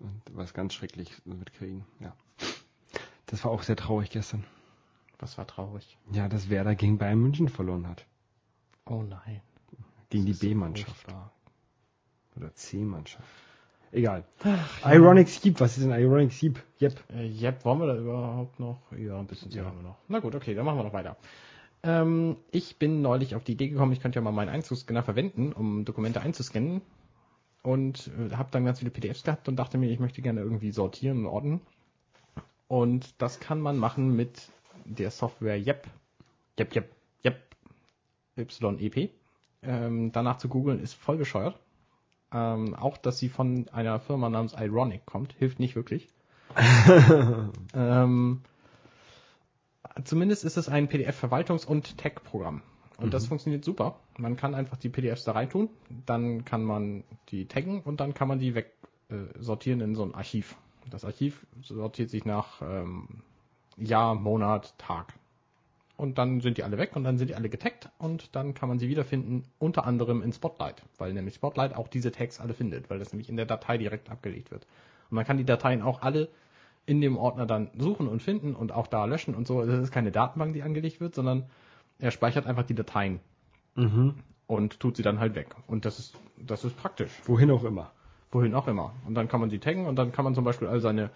Und was ganz schrecklich mitkriegen. Ja. Das war auch sehr traurig gestern. Das war traurig. Ja, dass Werder gegen Bayern München verloren hat. Oh nein. Gegen die Das ist B-Mannschaft. furchtbar. Oder C-Mannschaft. Egal. Ironic Sieb, was ist denn Ironic Sieb? Yep. Äh, Jep, wollen wir da überhaupt noch? Ja, ein bisschen Ja. haben wir noch. Na gut, okay, dann machen wir noch weiter. Ähm, ich bin neulich auf die Idee gekommen, ich könnte ja mal meinen Einzugsscanner verwenden, um Dokumente einzuscannen. Und äh, habe dann ganz viele PDFs gehabt und dachte mir, ich möchte gerne irgendwie sortieren und ordnen. Und das kann man machen mit der Software Yep. Yep, Yep, Yep. YEP. Ähm, danach zu googeln ist voll bescheuert. Ähm, auch, dass sie von einer Firma namens Ironic kommt, hilft nicht wirklich. ähm, zumindest ist es ein PDF-Verwaltungs- und Tag-Programm. Und das funktioniert super. Man kann einfach die PDFs da reintun, dann kann man die taggen und dann kann man die weg äh, sortieren in so ein Archiv. Das Archiv sortiert sich nach ähm, Jahr, Monat, Tag. Und dann sind die alle weg und dann sind die alle getaggt und dann kann man sie wiederfinden, unter anderem in Spotlight, weil nämlich Spotlight auch diese Tags alle findet, weil das nämlich in der Datei direkt abgelegt wird. Und man kann die Dateien auch alle in dem Ordner dann suchen und finden und auch da löschen und so. Also Das ist keine Datenbank, die angelegt wird, sondern er speichert einfach die Dateien Mhm. und tut sie dann halt weg. Und das ist, das ist praktisch. Wohin auch immer. Wohin auch immer. Und dann kann man sie taggen und dann kann man zum Beispiel all seine,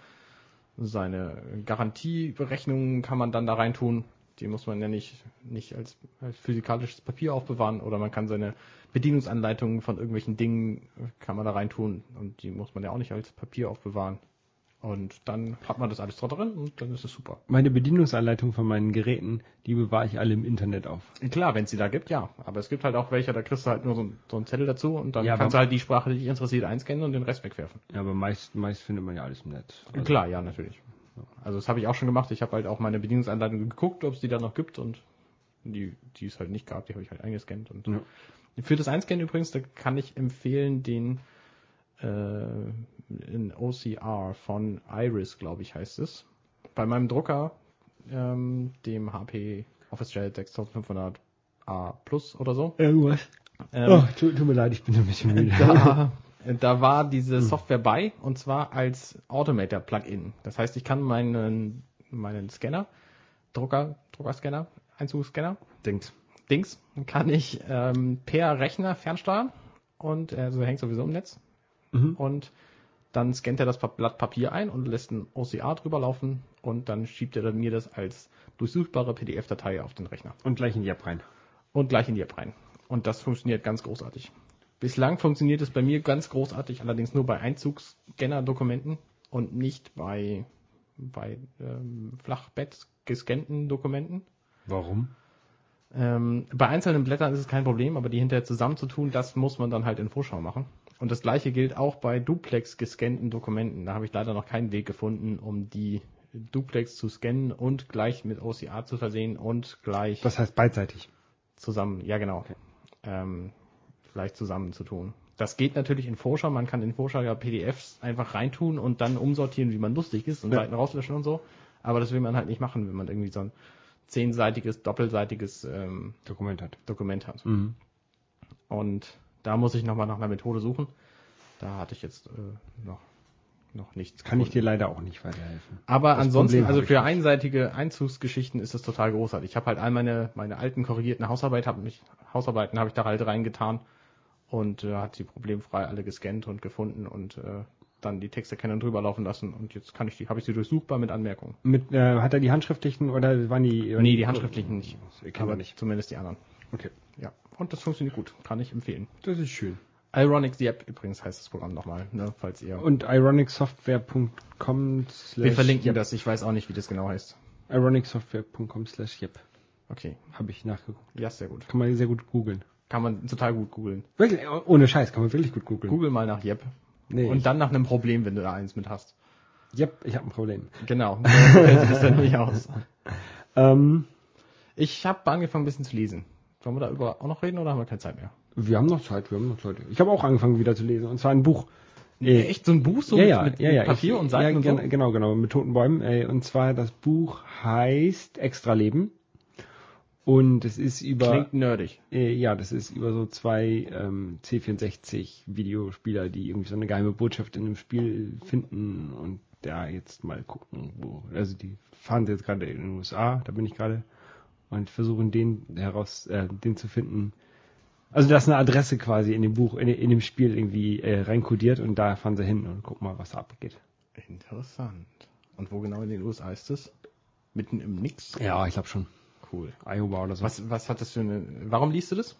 seine Garantieberechnungen kann man dann da reintun. Die muss man ja nicht, nicht als, als physikalisches Papier aufbewahren oder man kann seine Bedienungsanleitungen von irgendwelchen Dingen äh, kann man da reintun und die muss man ja auch nicht als Papier aufbewahren. Und dann hat man das alles dort drin und dann ist es super. Meine Bedienungsanleitung von meinen Geräten, die bewahre ich alle im Internet auf. Klar, wenn es die da gibt, ja. Aber es gibt halt auch welche, da kriegst du halt nur so, ein- so einen Zettel dazu und dann Ja, kannst du halt die Sprache, die dich interessiert, einscannen und den Rest wegwerfen. Ja, aber meist, meist findet man ja alles im Netz. Also, Klar, ja, natürlich. Also das habe ich auch schon gemacht. Ich habe halt auch meine Bedienungsanleitung geguckt, ob es die da noch gibt und die, die es halt nicht gab, die habe ich halt eingescannt. Und Ja. für das Einscannen übrigens, da kann ich empfehlen den äh, in OCR von Iris, glaube ich, heißt es. Bei meinem Drucker, ähm, dem HP OfficeJet 6500A Plus oder so. Irgendwas. Ähm, oh, tut, tut mir leid, ich bin ein bisschen müde. da, da war diese Software bei und zwar als Automator Plugin. Das heißt, ich kann meinen, meinen Scanner, Drucker, Druckerscanner, Einzugsscanner, Denkt. Dings kann ich ähm, per Rechner fernsteuern und also hängt sowieso im Netz. Mhm. Und dann scannt er das Blatt Papier ein und lässt ein OCR drüber laufen und dann schiebt er mir das als durchsuchbare PDF-Datei auf den Rechner Und gleich in die App rein. und gleich in die App rein. Und das funktioniert ganz großartig. Bislang funktioniert es bei mir ganz großartig, allerdings nur bei Einzugsscanner-Dokumenten und nicht bei, bei ähm, Flachbett gescannten Dokumenten. Warum? Ähm, bei einzelnen Blättern ist es kein Problem, aber die hinterher zusammenzutun, das muss man dann halt in Vorschau machen. Und das gleiche gilt auch bei Duplex gescannten Dokumenten. Da habe ich leider noch keinen Weg gefunden, um die Duplex zu scannen und gleich mit OCR zu versehen und gleich Das heißt beidseitig. zusammen, ja genau, ähm, gleich zusammen zu tun. Das geht natürlich in Vorschau. Man kann in Vorschau ja PDFs einfach reintun und dann umsortieren, wie man lustig ist und Ja. Seiten rauslöschen und so. Aber das will man halt nicht machen, wenn man irgendwie so ein zehnseitiges, doppelseitiges ähm, Dokument hat. Dokument hat. Mhm. Und da muss ich nochmal nach einer Methode suchen. Da hatte ich jetzt äh, noch, noch nichts. Kann ich gefunden. dir leider auch nicht weiterhelfen. Aber Das ansonsten, also ich für einseitige Einzugsgeschichten ist das total großartig. Ich habe halt all meine, meine alten korrigierten Hausarbeit, hab mich, Hausarbeiten habe ich da halt reingetan und äh, hat sie problemfrei alle gescannt und gefunden und äh, dann die Texterkennung drüber laufen lassen und jetzt kann ich die, habe ich sie durchsuchbar mit Anmerkungen. Mit, äh, hat er die handschriftlichen oder waren die? Nee, die handschriftlichen nicht. Aber nicht. zumindest die anderen. Okay. Ja. Und das funktioniert gut. Kann ich empfehlen. Das ist schön. Ironic the App übrigens heißt das Programm nochmal, ne, falls ihr. Und ironicsoftware.com slash wir verlinken das, ich weiß auch nicht, wie das genau heißt. ironicsoftware.com slash yep. Okay. Habe ich nachgeguckt. Ja, sehr gut. Kann man sehr gut googeln. Kann man total gut googeln. Wirklich, oh- ohne Scheiß, kann man wirklich gut googeln. Google mal nach Yep. Nee, Und dann nach einem Problem, wenn du da eins mit hast. yep, ich habe ein Problem. Genau. So dann nicht aus. Ähm, Ich habe angefangen, ein bisschen zu lesen. Sollen wir da über auch noch reden oder haben wir keine Zeit mehr? wir haben noch Zeit, wir haben noch Zeit. Ich habe auch angefangen wieder zu lesen und zwar ein Buch. Äh, Echt so ein Buch so ja, mit, ja, mit, ja, ja, Papier ich, und Seiten ja, und so? gen- Genau, genau, mit toten Bäumen. Äh, und zwar das Buch heißt Extra-Leben. Und es ist über, Klingt nerdig. äh, ja, das ist über so zwei ähm, C64-Videospieler, die irgendwie so eine geheime Botschaft in einem Spiel finden und da jetzt mal gucken, wo. Also die fahren jetzt gerade in den USA, da bin ich gerade, und versuchen den heraus, äh, den zu finden. Also da ist eine Adresse quasi in dem Buch, in, in dem Spiel irgendwie äh, reinkodiert und da fahren sie hin und gucken mal, was da abgeht. Interessant. Und wo genau in den USA ist das? Mitten im Nix? Ja, ich glaube schon. Cool. Iowa oder so. Was, was hat das für eine. Warum liest du das?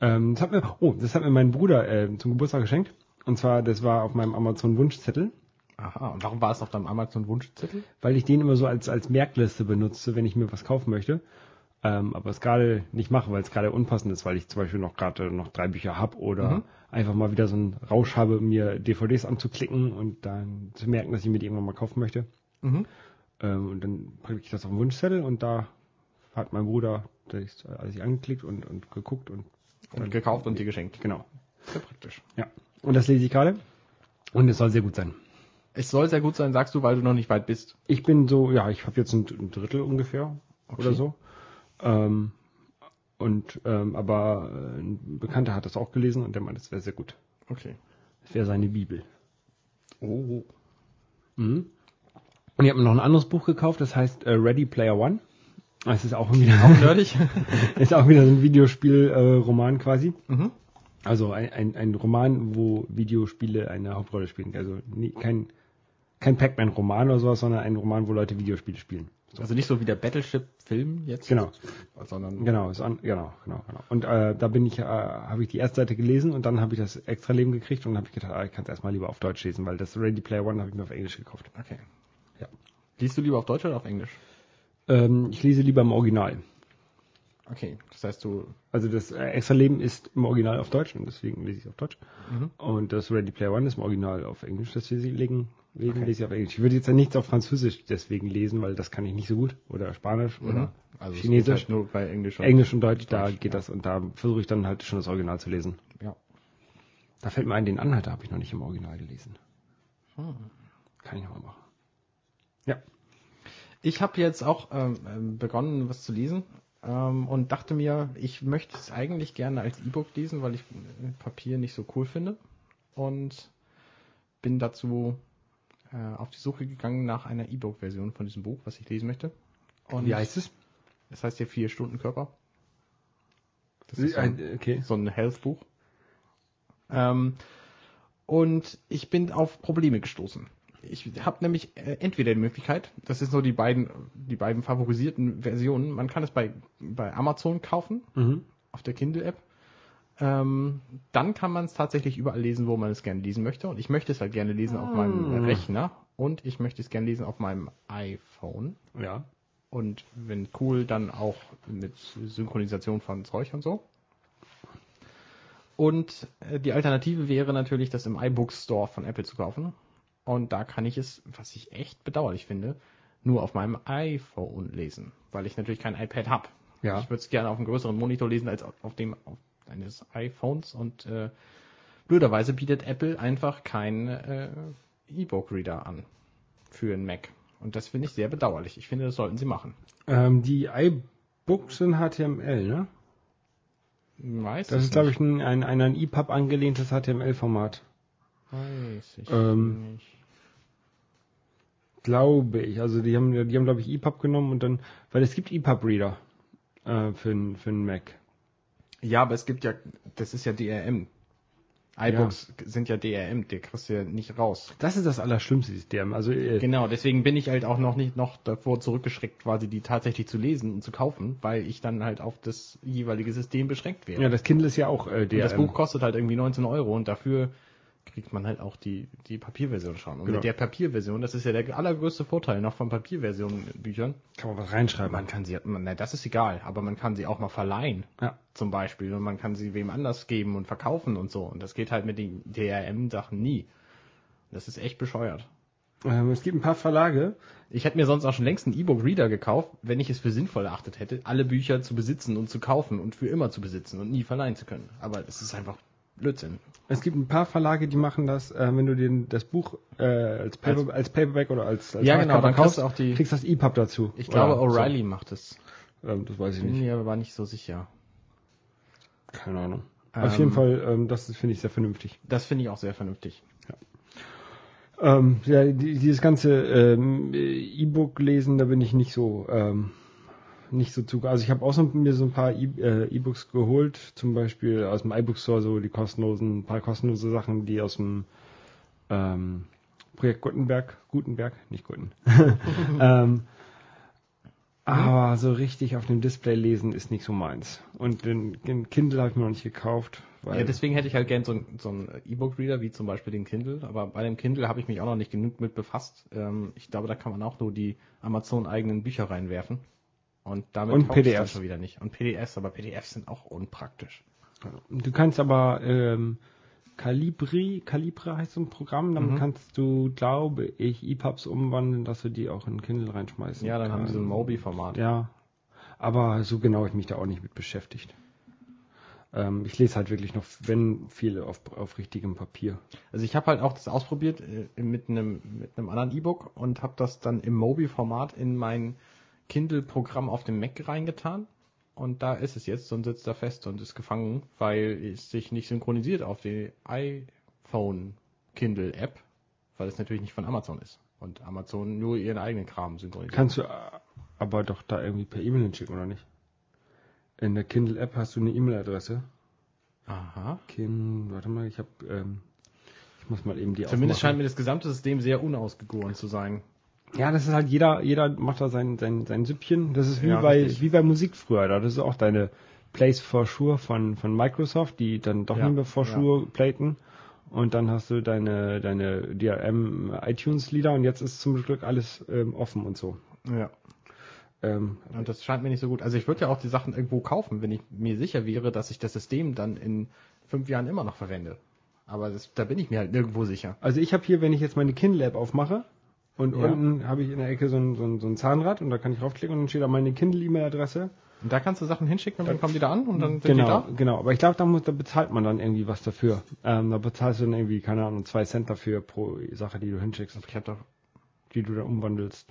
Ähm, das hat mir, oh, das hat mir mein Bruder äh, zum Geburtstag geschenkt. Und zwar, das war auf meinem Amazon-Wunschzettel, Aha. Und warum war es auf deinem Amazon-Wunschzettel? weil ich den immer so als, als Merkliste benutze, wenn ich mir was kaufen möchte. Ähm, aber es gerade nicht mache, weil es gerade unpassend ist, weil ich zum Beispiel noch gerade noch drei Bücher habe oder Mhm. einfach mal wieder so einen Rausch habe, mir DVDs anzuklicken und dann zu merken, dass ich mir die irgendwann mal kaufen möchte. Mhm. Ähm, und dann packe ich das auf den Wunschzettel und da hat mein Bruder das alles angeklickt und, und geguckt und Und gekauft und dir geschenkt. genau. Sehr praktisch. Ja. Und das lese ich gerade. Und es soll sehr gut sein. Es soll sehr gut sein, sagst du, weil du noch nicht weit bist. Ich bin so, ja, ich habe jetzt ein, ein Drittel ungefähr Okay. oder so. Ähm, und ähm, aber äh, ein Bekannter hat das auch gelesen und der meint, es wäre sehr gut. Okay. Es wäre seine Bibel. Oh. Mhm. Und ich habe mir noch ein anderes Buch gekauft, das heißt äh, Ready Player One. Es ist auch wieder, Auch nerdig? ist auch wieder so ein Videospiel-Roman quasi. mhm. Also ein, ein, ein Roman, wo Videospiele eine Hauptrolle spielen. Also nie, kein, kein Pac-Man-Roman oder sowas, sondern ein Roman, wo Leute Videospiele spielen. Also nicht so wie der Battleship-Film jetzt. Genau. Sondern Genau, an, genau, genau, genau. Und äh, da bin ich, äh, habe ich die erste Seite gelesen und dann habe ich das extra Leben gekriegt und habe ich gedacht, ah, ich kann es erstmal lieber auf Deutsch lesen, weil das Ready Player One habe ich mir auf Englisch gekauft. Okay. Ja. Liest du lieber auf Deutsch oder auf Englisch? Ähm, ich lese lieber im Original. Okay. Das heißt, du. Also das äh, extra Leben ist im Original auf Deutsch und deswegen lese ich es auf Deutsch. Mhm. Und das Ready Player One ist im Original auf Englisch, deswegen Okay. lese ich auf Englisch. Ich würde jetzt ja nichts auf Französisch deswegen lesen, weil das kann ich nicht so gut. Oder Spanisch oder Also es Chinesisch. halt nur bei Englisch. und- Englisch und Deutsch, da Deutsch, geht ja. das und da versuche ich dann halt schon das Original zu lesen. Ja. Da fällt mir ein, den Anhalter habe ich noch nicht im Original gelesen. Hm. Kann ich nochmal machen. Ja. Ich habe jetzt auch ähm, ähm, begonnen, was zu lesen ähm, und dachte mir, ich möchte es eigentlich gerne als E-Book lesen, weil ich äh, Papier nicht so cool finde. Und bin dazu äh, auf die Suche gegangen nach einer E-Book-Version von diesem Buch, was ich lesen möchte. Und Wie heißt es? Es heißt hier vier Stunden Körper. Das ist so ein, okay. so ein Health-Buch. Ähm, und ich bin auf Probleme gestoßen. Ich habe nämlich äh, entweder die Möglichkeit, das ist so die beiden, die beiden favorisierten Versionen, man kann es bei, bei Amazon kaufen, Mhm. auf der Kindle-App. Ähm, dann kann man es tatsächlich überall lesen, wo man es gerne lesen möchte. Und ich möchte es halt gerne lesen auf meinem Ah. Rechner und ich möchte es gerne lesen auf meinem iPhone. Ja. Und wenn cool, dann auch mit Synchronisation von Zeug und so. Und äh, die Alternative wäre natürlich, das im iBook Store von Apple zu kaufen. Und da kann ich es, was ich echt bedauerlich finde, nur auf meinem iPhone lesen, weil ich natürlich kein iPad habe. Ja. Ich würde es gerne auf einem größeren Monitor lesen als auf dem auf eines iPhones und äh, blöderweise bietet Apple einfach keinen äh, E-Book-Reader an für einen Mac. Und das finde ich sehr bedauerlich. Ich finde, das sollten sie machen. Ähm, die iBooks sind HTML, ne? Weiß Das ist, glaube ich, ein, ein, ein an EPUB angelehntes HTML-Format. Weiß ich Ähm, nicht. Glaube ich. Also die haben, die haben glaube ich, EPUB genommen und dann, weil es gibt EPUB-Reader äh, für, n- für einen Mac. Ja, aber es gibt ja, das ist ja DRM. iBooks sind ja DRM, der kriegst du ja nicht raus. Das ist das Allerschlimmste, dieses DRM. Also äh, Genau, deswegen bin ich halt auch noch nicht noch davor zurückgeschreckt, quasi die tatsächlich zu lesen und zu kaufen, weil ich dann halt auf das jeweilige System beschränkt wäre. ja, das Kindle ist ja auch äh, und DRM. das Buch kostet halt irgendwie 19 Euro und dafür kriegt man halt auch die, die Papierversion schon. Und Genau. mit der Papierversion, das ist ja der allergrößte Vorteil noch von Papierversionen Büchern, Kann man was reinschreiben. man kann sie, man, na, das ist egal, aber man kann sie auch mal verleihen. Ja. zum Beispiel und man kann sie wem anders geben und verkaufen und so. Und das geht halt mit den DRM-Sachen nie. Das ist echt bescheuert. Ähm, es gibt ein paar Verlage. Ich hätte mir sonst auch schon längst einen E-Book-Reader gekauft, wenn ich es für sinnvoll erachtet hätte, alle Bücher zu besitzen und zu kaufen und für immer zu besitzen und nie verleihen zu können. Aber es ist einfach Blödsinn. Es gibt ein paar Verlage, die machen das, äh, wenn du dir das Buch äh, als, Paper, als, Paperback oder als, als Ja, genau, dann kriegst du auch die- kriegst das EPUB dazu. Ich glaube, O'Reilly macht es. So. Ähm, das weiß ich Bin nicht. mir aber nicht so sicher. Keine Ahnung. Ähm, Auf jeden Fall, ähm, das finde ich sehr vernünftig. Das finde ich auch sehr vernünftig. Ähm, ja, die, dieses ganze ähm, E-Book lesen, da bin ich nicht so ähm, nicht so zu. Also ich habe auch so, mir so ein paar E- äh, E-Books geholt, zum Beispiel aus dem iBook Store so die kostenlosen, ein paar kostenlose Sachen, die aus dem ähm, Projekt Gutenberg, Gutenberg, nicht Guten. ähm, aber so richtig auf dem Display lesen ist nicht so meins. Und den, den Kindle habe ich mir noch nicht gekauft, Ja, deswegen hätte ich halt gern so, ein- so einen E-Book-Reader, wie zum Beispiel den Kindle. Aber bei dem Kindle habe ich mich auch noch nicht genug mit befasst. Ähm, ich glaube, da kann man auch nur die Amazon-eigenen Bücher reinwerfen. Und damit Und PDFs. schon wieder nicht. Und PDFs, aber PDFs sind auch unpraktisch. Du kannst aber ähm, Calibri, Calibra heißt so ein Programm, damit Mhm. kannst du, glaube ich, EPUBs umwandeln, dass du die auch in Kindle reinschmeißen Ja, dann haben die so ein. Mobi-Format. Ja, aber so genau habe ich mich da auch nicht mit beschäftigt. Ähm, ich lese halt wirklich noch, wenn viel auf, auf richtigem Papier. Also ich habe halt auch das ausprobiert äh, mit einem mit einem anderen E-Book und habe das dann im Mobi-Format in mein Kindle-Programm auf dem Mac reingetan. Und da ist es jetzt und sitzt da fest und ist gefangen, weil es sich nicht synchronisiert auf die iPhone Kindle App, weil es natürlich nicht von Amazon ist. Und Amazon nur ihren eigenen Kram synchronisiert. Kannst du aber doch da irgendwie per E-Mail hinschicken, oder nicht? In der Kindle-App hast du eine E-Mail-Adresse. Aha. Kim, warte mal, ich habe, ähm, ich muss mal eben die Zumindest aufmachen. scheint mir das gesamte System sehr unausgegoren zu sein. Ja, das ist halt jeder, jeder macht da sein, sein, sein Süppchen. Das ist wie Ja, bei, richtig. wie bei Musik früher. Da das ist auch deine Place for Sure von, von Microsoft, die dann doch Ja, nicht mehr for ja. Sure platen. Und dann hast du deine, deine DRM iTunes Lieder und jetzt ist zum Glück alles ähm, offen und so. Ja. Ähm, Und das scheint mir nicht so gut. Also ich würde ja auch die Sachen irgendwo kaufen, wenn ich mir sicher wäre, dass ich das System dann in fünf Jahren immer noch verwende. Aber das, da bin ich mir halt nirgendwo sicher. also ich habe hier, wenn ich jetzt meine Kindle App aufmache und Ja. unten habe ich in der Ecke so ein, so, ein, so ein Zahnrad und da kann ich draufklicken und dann steht da meine Kindle E-Mail-Adresse. Und da kannst du Sachen hinschicken und dann kommen die da an und dann sind die Genau, da. genau. Aber ich glaube, da, muss, da bezahlt man dann irgendwie was dafür. Ähm, da bezahlst du dann irgendwie, keine Ahnung, zwei Cent dafür pro Sache, die du hinschickst, Ich hab doch. die du dann umwandelst.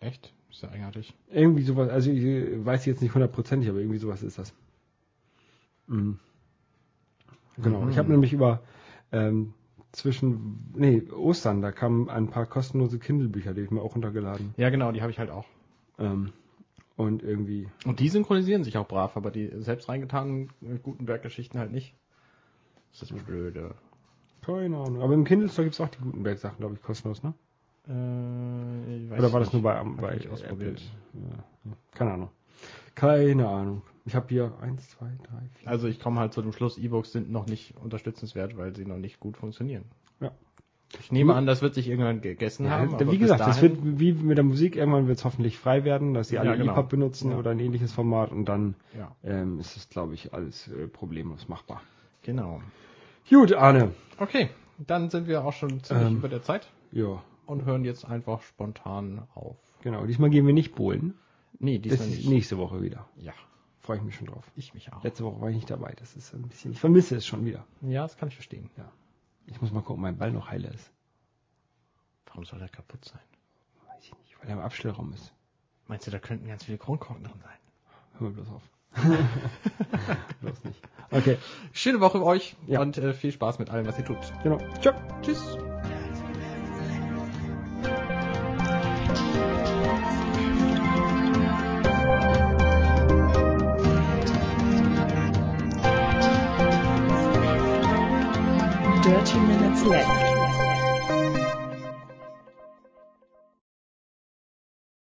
Echt? Ist ja eigenartig. Irgendwie sowas, also ich äh, weiß jetzt nicht hundertprozentig, aber irgendwie sowas ist das. Mhm. Genau. Mhm. Ich habe nämlich über ähm, zwischen, nee, Ostern, da kamen ein paar kostenlose Kindle-Bücher, die ich mir auch runtergeladen. Ja, genau, die habe ich halt auch. Ähm, Und irgendwie. Und die synchronisieren sich auch brav, aber die selbst reingetanen äh, Gutenberg-Geschichten halt nicht. Das ist das Blöde. Keine Ahnung. Aber im Kindle Store gibt es auch die Gutenberg-Sachen, glaube ich, kostenlos, ne? Äh, ich weiß Oder war das nicht. nur bei, bei ich ausprobiert. Ja. Keine Ahnung. Keine Ahnung. Ich habe hier eins, zwei, drei, vier. Also ich komme halt zu dem Schluss, E-Books sind noch nicht unterstützenswert, weil sie noch nicht gut funktionieren. Ja. Ich nehme an, das wird sich irgendwann gegessen Ja, haben. wie gesagt, das wird wie mit der Musik, irgendwann wird es hoffentlich frei werden, dass sie alle Ja, genau. EPUB benutzen Ja. oder ein ähnliches Format und dann Ja, ähm, ist es, glaube ich, alles äh, problemlos machbar. genau. Gut, Arne. Okay, dann sind wir auch schon ziemlich Ähm. über der Zeit Ja, und hören jetzt einfach spontan auf. genau. Diesmal gehen wir nicht bowlen. Nee, Das diesmal ist nicht. nächste Woche wieder. Ja, Freue ich mich schon drauf. ich mich auch. Letzte Woche war ich nicht dabei. Das ist ein bisschen. Ich vermisse es schon wieder. Ja, das kann ich verstehen. Ich muss mal gucken, ob mein Ball noch heile ist. Warum soll der kaputt sein? Weiß ich nicht, weil er im Abstellraum ist. Meinst du, da könnten ganz viele Kronkorken drin sein? Hör mal bloß auf. bloß nicht. Okay, Schöne Woche euch Ja. und äh, viel Spaß mit allem, was ihr tut. genau. Ciao. Tschüss. Dirty Minutes Left.